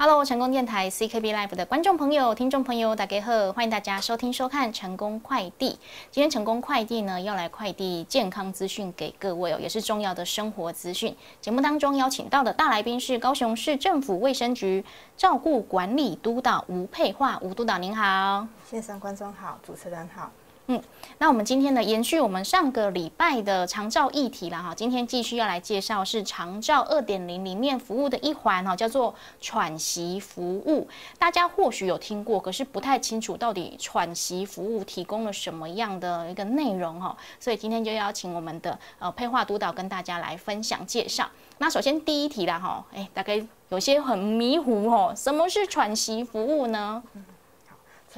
Hello，成功电台 CKB Live 的观众朋友、听众朋友，大家好，欢迎大家收听收看成功快递。今天成功快递呢要来快递健康资讯给各位哦，也是重要的生活资讯。节目当中邀请到的大来宾是高雄市政府卫生局照顾管理督导吴佩桦，吴督导您好，线上观众好，主持人好。嗯，那我们今天呢，延续我们上个礼拜的长照议题了哈。今天继续要来介绍是长照二点零里面服务的一环哈，叫做喘息服务。大家或许有听过，可是不太清楚到底喘息服务提供了什么样的一个内容哈。所以今天就邀请我们的呃配画督导跟大家来分享介绍。那首先第一题啦哈，哎，大概有些很迷糊哦，什么是喘息服务呢？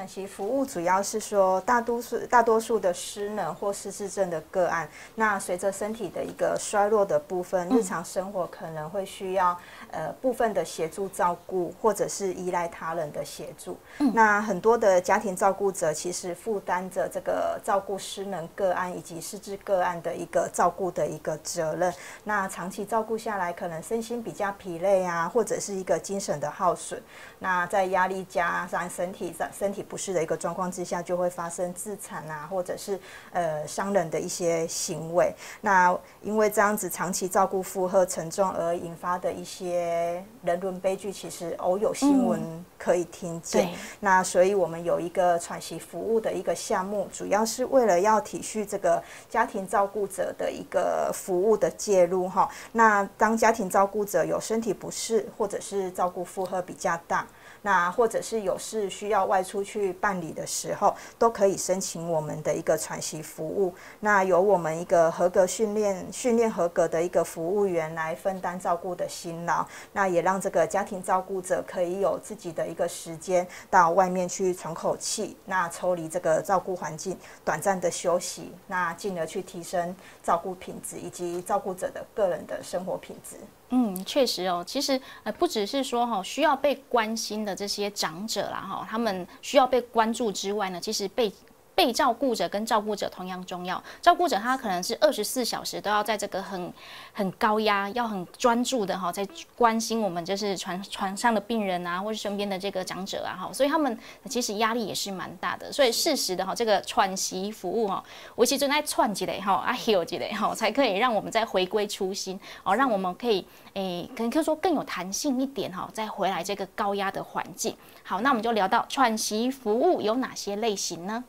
喘息服务主要是说，大多数大多数的失能或失智症的个案，那随着身体的一个衰弱的部分，日常生活可能会需要呃部分的协助照顾，或者是依赖他人的协助。那很多的家庭照顾者其实负担着这个照顾失能个案以及失智个案的一个照顾的一个责任。那长期照顾下来，可能身心比较疲累啊，或者是一个精神的耗损。那在压力加上身体上身体不适的一个状况之下，就会发生自残啊，或者是呃伤人的一些行为。那因为这样子长期照顾负荷沉重而引发的一些人伦悲剧，其实偶有新闻可以听见。那所以我们有一个喘息服务的一个项目，主要是为了要体恤这个家庭照顾者的一个服务的介入哈。那当家庭照顾者有身体不适，或者是照顾负荷比较大。那或者是有事需要外出去办理的时候，都可以申请我们的一个喘息服务。那由我们一个合格训练、训练合格的一个服务员来分担照顾的辛劳。那也让这个家庭照顾者可以有自己的一个时间到外面去喘口气，那抽离这个照顾环境，短暂的休息，那进而去提升照顾品质以及照顾者的个人的生活品质。嗯，确实哦，其实呃不只是说哈需要被关心的这些长者啦哈，他们需要被关注之外呢，其实被。被照顾者跟照顾者同样重要。照顾者他可能是二十四小时都要在这个很很高压、要很专注的哈，在关心我们就是床床上的病人啊，或是身边的这个长者啊哈，所以他们其实压力也是蛮大的。所以适时的哈，这个喘息服务哈，我其实在喘起来哈，啊休几类哈，才可以让我们再回归初心哦，让我们可以诶，可能可以说更有弹性一点哈，再回来这个高压的环境。好，那我们就聊到喘息服务有哪些类型呢？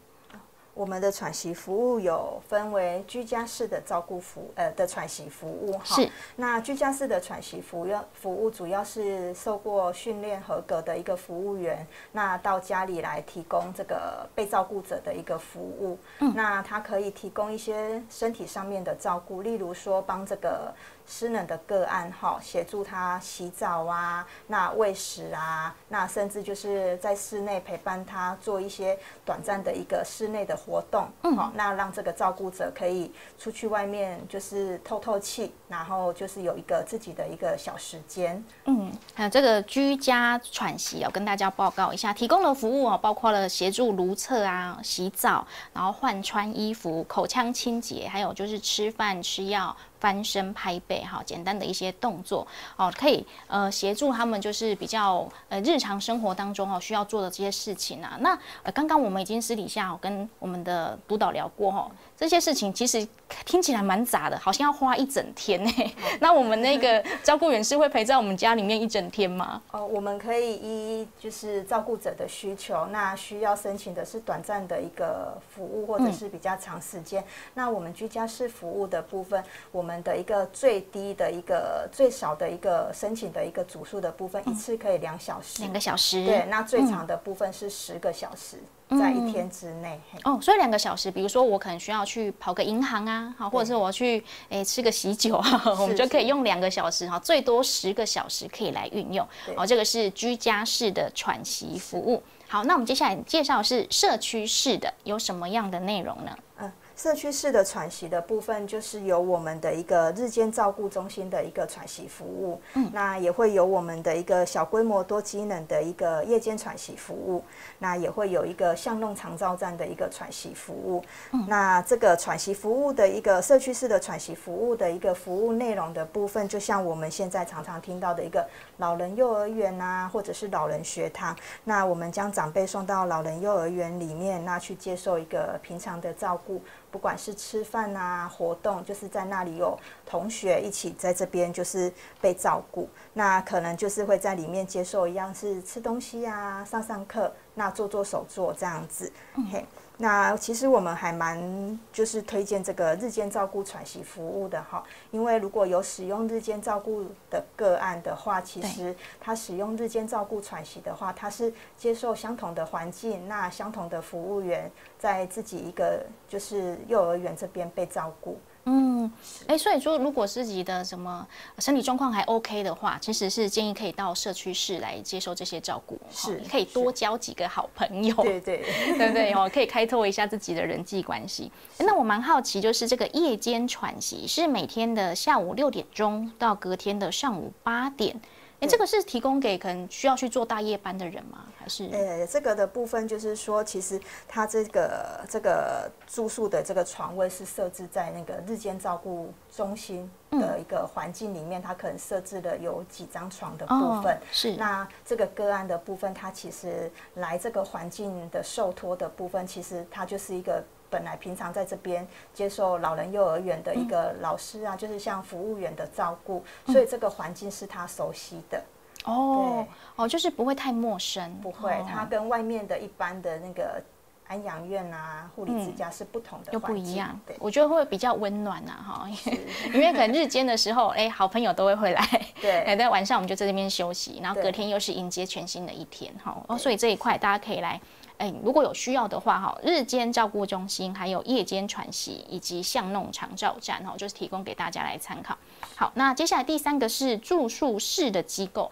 我们的喘息服务有分为居家式的照顾服呃的喘息服务哈，是。那居家式的喘息服务服务主要是受过训练合格的一个服务员，那到家里来提供这个被照顾者的一个服务。嗯。那他可以提供一些身体上面的照顾，例如说帮这个。失能的个案哈，协助他洗澡啊，那喂食啊，那甚至就是在室内陪伴他做一些短暂的一个室内的活动，嗯，好，那让这个照顾者可以出去外面就是透透气，然后就是有一个自己的一个小时间，嗯，还有这个居家喘息哦，跟大家报告一下，提供的服务哦，包括了协助如厕啊、洗澡，然后换穿衣服、口腔清洁，还有就是吃饭吃药。翻身拍背，哈，简单的一些动作，哦，可以呃协助他们，就是比较呃日常生活当中哦需要做的这些事情啊。那呃刚刚我们已经私底下跟我们的督导聊过哈。这些事情其实听起来蛮杂的，好像要花一整天呢。那我们那个 照顾员是会陪在我们家里面一整天吗？哦，我们可以依就是照顾者的需求，那需要申请的是短暂的一个服务，或者是比较长时间。那我们居家式服务的部分，我们的一个最低的一个最少的一个申请的一个组数的部分，一次可以两小时，两个小时。对，那最长的部分是十个小时。在一天之内哦，所以两个小时，比如说我可能需要去跑个银行啊，好，或者是我去诶吃个喜酒啊，我们就可以用两个小时哈，最多十个小时可以来运用。哦，这个是居家式的喘息服务。好，那我们接下来介绍是社区式的，有什么样的内容呢？嗯。社区式的喘息的部分，就是有我们的一个日间照顾中心的一个喘息服务，嗯，那也会有我们的一个小规模多机能的一个夜间喘息服务，那也会有一个巷弄长照站的一个喘息服务，嗯，那这个喘息服务的一个社区式的喘息服务的一个服务内容的部分，就像我们现在常常听到的一个老人幼儿园啊，或者是老人学堂，那我们将长辈送到老人幼儿园里面，那去接受一个平常的照顾。不管是吃饭啊，活动，就是在那里有同学一起在这边，就是被照顾。那可能就是会在里面接受一样是吃东西啊，上上课，那做做手作这样子。嘿。那其实我们还蛮就是推荐这个日间照顾喘息服务的哈，因为如果有使用日间照顾的个案的话，其实他使用日间照顾喘息的话，他是接受相同的环境，那相同的服务员在自己一个就是幼儿园这边被照顾。嗯，哎，所以说，如果自己的什么身体状况还 OK 的话，其实是建议可以到社区室来接受这些照顾，是可以多交几个好朋友，对对对对哦，可以开拓一下自己的人际关系。那我蛮好奇，就是这个夜间喘息是每天的下午六点钟到隔天的上午八点。哎，这个是提供给可能需要去做大夜班的人吗？还是？呃，这个的部分就是说，其实他这个这个住宿的这个床位是设置在那个日间照顾中心的一个环境里面，它可能设置了有几张床的部分。是。那这个个案的部分，它其实来这个环境的受托的部分，其实它就是一个。本来平常在这边接受老人幼儿园的一个老师啊，就是像服务员的照顾，所以这个环境是他熟悉的。哦，哦，就是不会太陌生。不会，他跟外面的一般的那个安养院啊、护理之家是不同的，又不一样。对，我觉得会比较温暖呐，哈，因为可能日间的时候，哎，好朋友都会回来。对，哎，在晚上我们就在这边休息，然后隔天又是迎接全新的一天，哈。哦，所以这一块大家可以来。哎，如果有需要的话，哈，日间照顾中心，还有夜间喘息，以及巷弄长照站，哈，就是提供给大家来参考。好，那接下来第三个是住宿式的机构。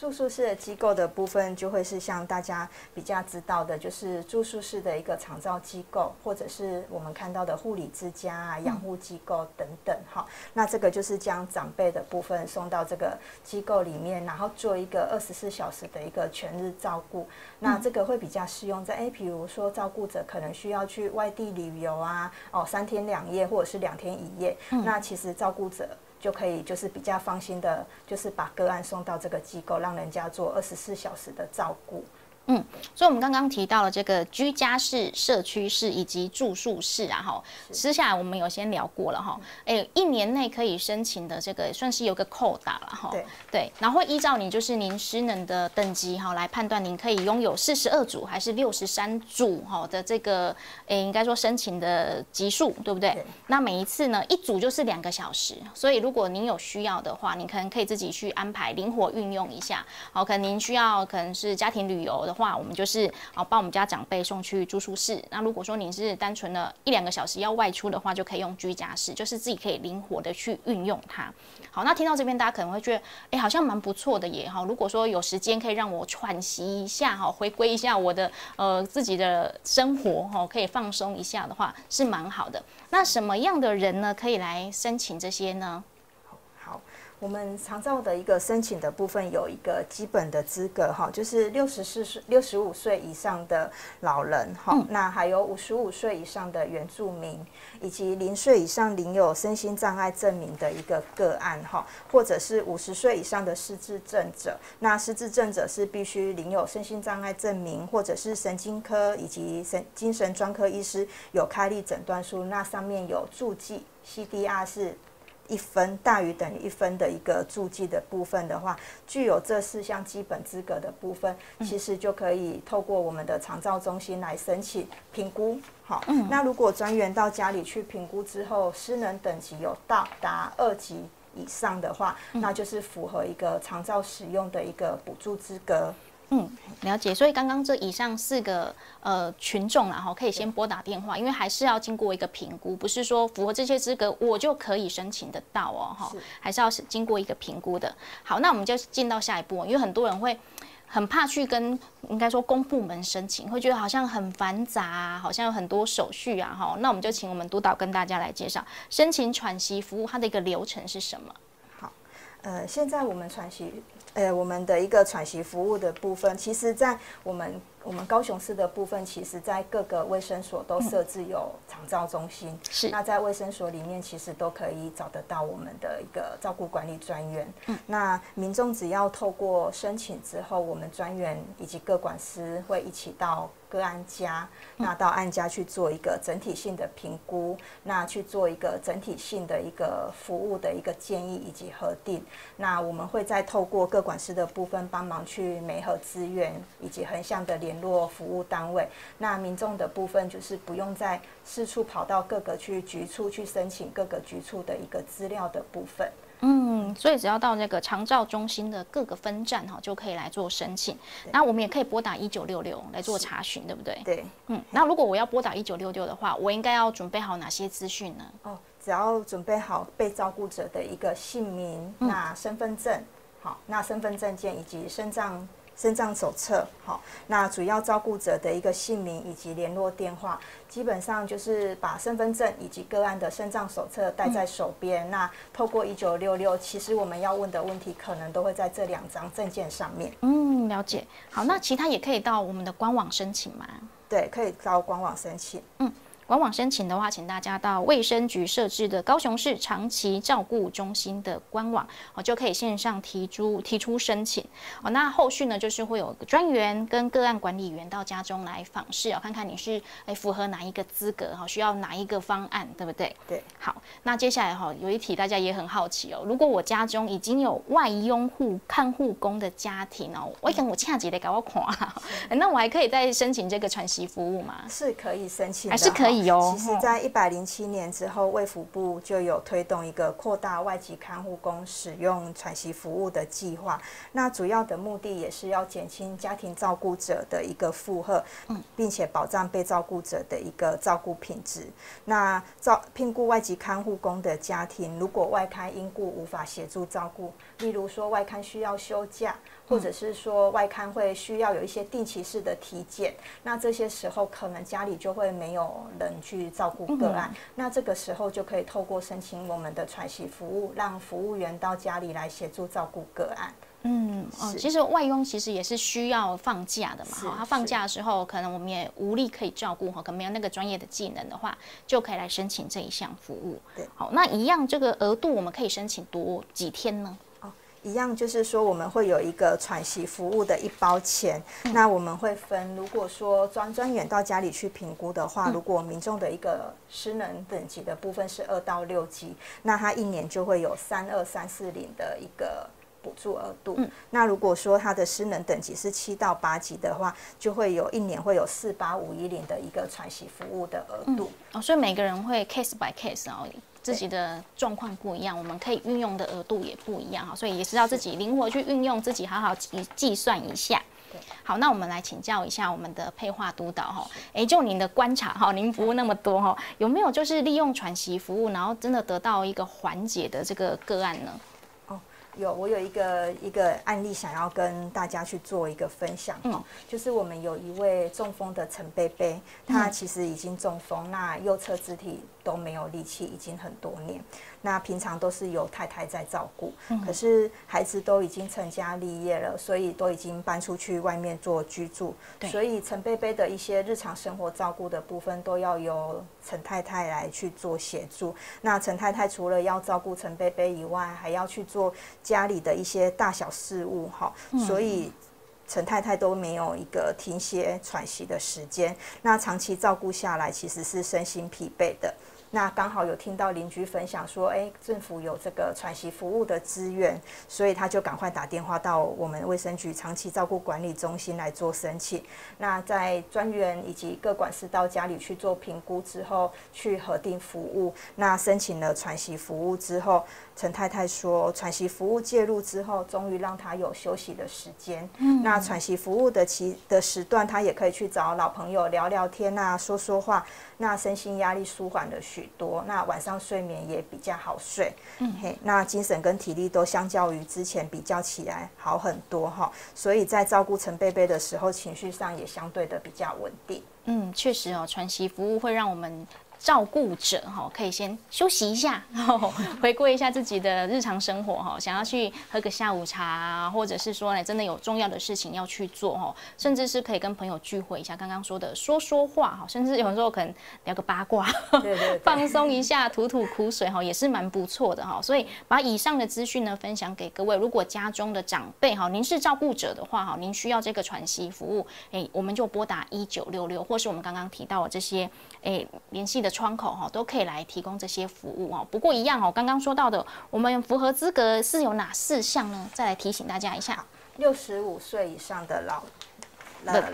住宿式的机构的部分，就会是像大家比较知道的，就是住宿式的一个长照机构，或者是我们看到的护理之家啊、养护机构等等。哈，那这个就是将长辈的部分送到这个机构里面，然后做一个二十四小时的一个全日照顾。那这个会比较适用在，哎，比如说照顾者可能需要去外地旅游啊，哦，三天两夜或者是两天一夜，那其实照顾者。就可以就是比较放心的，就是把个案送到这个机构，让人家做二十四小时的照顾。嗯，所以我们刚刚提到了这个居家式、社区式以及住宿式啊，哈，私下我们有先聊过了哈。哎，一年内可以申请的这个算是有个扣打了哈。对对，然后依照你就是您失能的等级哈来判断，您可以拥有四十二组还是六十三组哈的这个，哎，应该说申请的级数对不对？那每一次呢，一组就是两个小时，所以如果您有需要的话，你可能可以自己去安排，灵活运用一下。好，可能您需要可能是家庭旅游的。话我们就是啊，帮我们家长辈送去住宿室。那如果说您是单纯的一两个小时要外出的话，就可以用居家室，就是自己可以灵活的去运用它。好，那听到这边，大家可能会觉得，哎，好像蛮不错的耶哈。如果说有时间可以让我喘息一下哈，回归一下我的呃自己的生活哈，可以放松一下的话，是蛮好的。那什么样的人呢，可以来申请这些呢？我们常照的一个申请的部分有一个基本的资格哈，就是六十四岁、六十五岁以上的老人哈，那还有五十五岁以上的原住民，以及零岁以上领有身心障碍证明的一个个案哈，或者是五十岁以上的失智症者。那失智症者是必须领有身心障碍证明，或者是神经科以及神精神专科医师有开立诊断书，那上面有注记 CDR 是。一分大于等于一分的一个注记的部分的话，具有这四项基本资格的部分，其实就可以透过我们的长照中心来申请评估。好，那如果专员到家里去评估之后，失能等级有到达二级以上的话，那就是符合一个长照使用的一个补助资格。嗯，了解。所以刚刚这以上四个呃群众然后可以先拨打电话，因为还是要经过一个评估，不是说符合这些资格我就可以申请得到哦，哈，还是要经过一个评估的。好，那我们就进到下一步，因为很多人会。很怕去跟应该说公部门申请，会觉得好像很繁杂啊，好像有很多手续啊，哈。那我们就请我们督导跟大家来介绍申请喘息服务它的一个流程是什么。好，呃，现在我们喘息。呃，我们的一个喘息服务的部分，其实，在我们我们高雄市的部分，其实在各个卫生所都设置有长照中心。是。那在卫生所里面，其实都可以找得到我们的一个照顾管理专员。嗯。那民众只要透过申请之后，我们专员以及各管师会一起到。个案家，那到案家去做一个整体性的评估，那去做一个整体性的一个服务的一个建议以及核定。那我们会再透过各管师的部分帮忙去媒合资源，以及横向的联络服务单位。那民众的部分就是不用再四处跑到各个去局处去申请各个局处的一个资料的部分。嗯，所以只要到那个长照中心的各个分站哈，就可以来做申请。那我们也可以拨打一九六六来做查询，对不对？对。嗯，那如果我要拨打一九六六的话，我应该要准备好哪些资讯呢？哦，只要准备好被照顾者的一个姓名、那身份证，好，那身份证件以及身障。身障手册，好，那主要照顾者的一个姓名以及联络电话，基本上就是把身份证以及个案的身障手册带在手边。那透过一九六六，其实我们要问的问题，可能都会在这两张证件上面。嗯，了解。好，那其他也可以到我们的官网申请吗？对，可以到官网申请。嗯。官网申请的话，请大家到卫生局设置的高雄市长期照顾中心的官网，哦，就可以线上提出提出申请。哦，那后续呢，就是会有专员跟个案管理员到家中来访视，哦，看看你是哎符合哪一个资格，哈，需要哪一个方案，对不对？对。好，那接下来哈，有一题大家也很好奇哦，如果我家中已经有外佣护看护工的家庭哦，我跟我恰姐得给我垮，那我还可以再申请这个喘息服务吗？是可以申请，还是可以。其实，在一百零七年之后，卫福部就有推动一个扩大外籍看护工使用喘息服务的计划。那主要的目的也是要减轻家庭照顾者的一个负荷，并且保障被照顾者的一个照顾品质。那照聘雇外籍看护工的家庭，如果外刊因故无法协助照顾，例如说外刊需要休假。或者是说外刊会需要有一些定期式的体检，那这些时候可能家里就会没有人去照顾个案，那这个时候就可以透过申请我们的喘息服务，让服务员到家里来协助照顾个案。嗯，哦，其实外佣其实也是需要放假的嘛，哈，他放假的时候可能我们也无力可以照顾哈，可能没有那个专业的技能的话，就可以来申请这一项服务。对，好，那一样这个额度我们可以申请多几天呢？一样就是说，我们会有一个喘息服务的一包钱。那我们会分，如果说专专员到家里去评估的话，如果民众的一个失能等级的部分是二到六级，那他一年就会有三二三四零的一个补助额度。那如果说他的失能等级是七到八级的话，就会有一年会有四八五一零的一个喘息服务的额度。哦，所以每个人会 case by case 哦。自己的状况不一样，我们可以运用的额度也不一样哈，所以也是要自己灵活去运用，自己好好计计算一下。好，那我们来请教一下我们的配画督导哈，哎，就您的观察哈，您服务那么多哈，有没有就是利用喘息服务，然后真的得到一个缓解的这个个案呢？有，我有一个一个案例想要跟大家去做一个分享哦，就是我们有一位中风的陈贝贝，他其实已经中风，那右侧肢体都没有力气，已经很多年。那平常都是由太太在照顾，可是孩子都已经成家立业了，所以都已经搬出去外面做居住，所以陈贝贝的一些日常生活照顾的部分都要由陈太太来去做协助。那陈太太除了要照顾陈贝贝以外，还要去做家里的一些大小事务，哈，所以陈太太都没有一个停歇喘息的时间。那长期照顾下来，其实是身心疲惫的。那刚好有听到邻居分享说，哎，政府有这个喘息服务的资源，所以他就赶快打电话到我们卫生局长期照顾管理中心来做申请。那在专员以及各管事到家里去做评估之后，去核定服务。那申请了喘息服务之后，陈太太说，喘息服务介入之后，终于让她有休息的时间。嗯那喘息服务的期的时段，她也可以去找老朋友聊聊天啊，说说话。那身心压力舒缓了许多，那晚上睡眠也比较好睡。嗯嘿，那精神跟体力都相较于之前比较起来好很多哈。所以在照顾陈贝贝的时候，情绪上也相对的比较稳定。嗯，确实哦，喘息服务会让我们。照顾者哈，可以先休息一下，然 后回顾一下自己的日常生活哈。想要去喝个下午茶，或者是说呢，真的有重要的事情要去做哈，甚至是可以跟朋友聚会一下。刚刚说的说说话哈，甚至有时候可能聊个八卦，对对，放松一下，吐吐苦水哈，也是蛮不错的哈。所以把以上的资讯呢分享给各位。如果家中的长辈哈，您是照顾者的话哈，您需要这个喘息服务，哎，我们就拨打一九六六，或是我们刚刚提到的这些哎联系的。窗口哈都可以来提供这些服务哦。不过一样哦，刚刚说到的，我们符合资格是有哪四项呢？再来提醒大家一下，六十五岁以上的老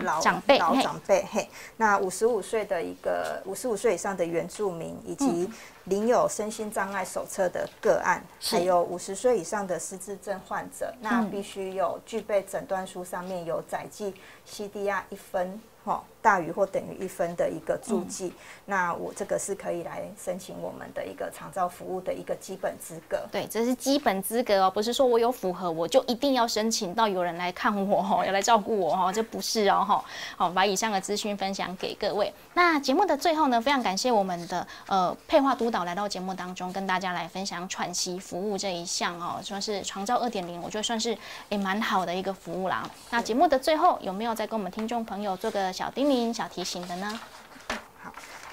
老长辈，老长辈嘿，那五十五岁的一个五十五岁以上的原住民，以及领有身心障碍手册的个案，还有五十岁以上的失智症患者，那必须有具备诊断书上面有载记 CDR 一分。哦，大于或等于一分的一个注记，那我这个是可以来申请我们的一个长照服务的一个基本资格。对，这是基本资格哦，不是说我有符合我就一定要申请到有人来看我哦，要来照顾我哦，这不是哦哈。好，把以上的资讯分享给各位。那节目的最后呢，非常感谢我们的呃配画督导来到节目当中，跟大家来分享喘息服务这一项哦，算是长照二点零，我觉得算是也蛮好的一个服务啦。那节目的最后有没有再跟我们听众朋友做个小叮咛、小提琴的呢？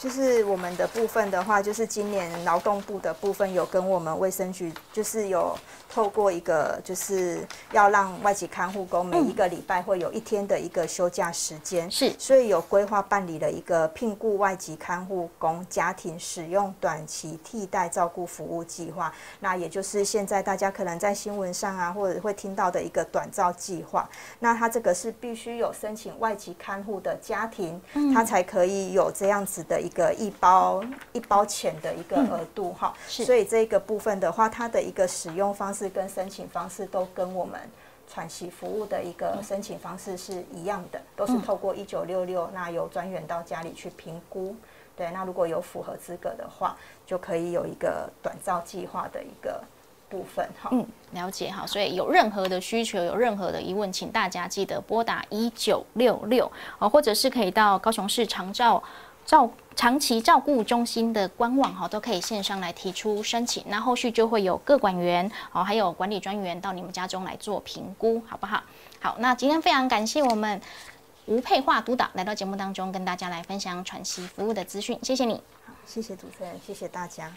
好，就是我们的部分的话，就是今年劳动部的部分有跟我们卫生局，就是有透过一个，就是要让外籍看护工每一个礼拜会有一天的一个休假时间，是，所以有规划办理了一个聘雇外籍看护工家庭使用短期替代照顾服务计划。那也就是现在大家可能在新闻上啊，或者会听到的一个短照计划。那它这个是必须有申请外籍看护的家庭，它才可以有这样子的一个一包一包钱的一个额度哈。所以这个部分的话，它的一个使用方式跟申请方式都跟我们喘息服务的一个申请方式是一样的，都是透过一九六六，那由专员到家里去评估。对，那如果有符合资格的话，就可以有一个短照计划的一个部分哈。嗯，了解哈。所以有任何的需求，有任何的疑问，请大家记得拨打一九六六哦，或者是可以到高雄市长照照长期照顾中心的官网哈，都可以线上来提出申请。那后续就会有各管员哦，还有管理专员到你们家中来做评估，好不好？好，那今天非常感谢我们。吴佩化督导来到节目当中，跟大家来分享喘息服务的资讯。谢谢你，谢谢主持人，谢谢大家。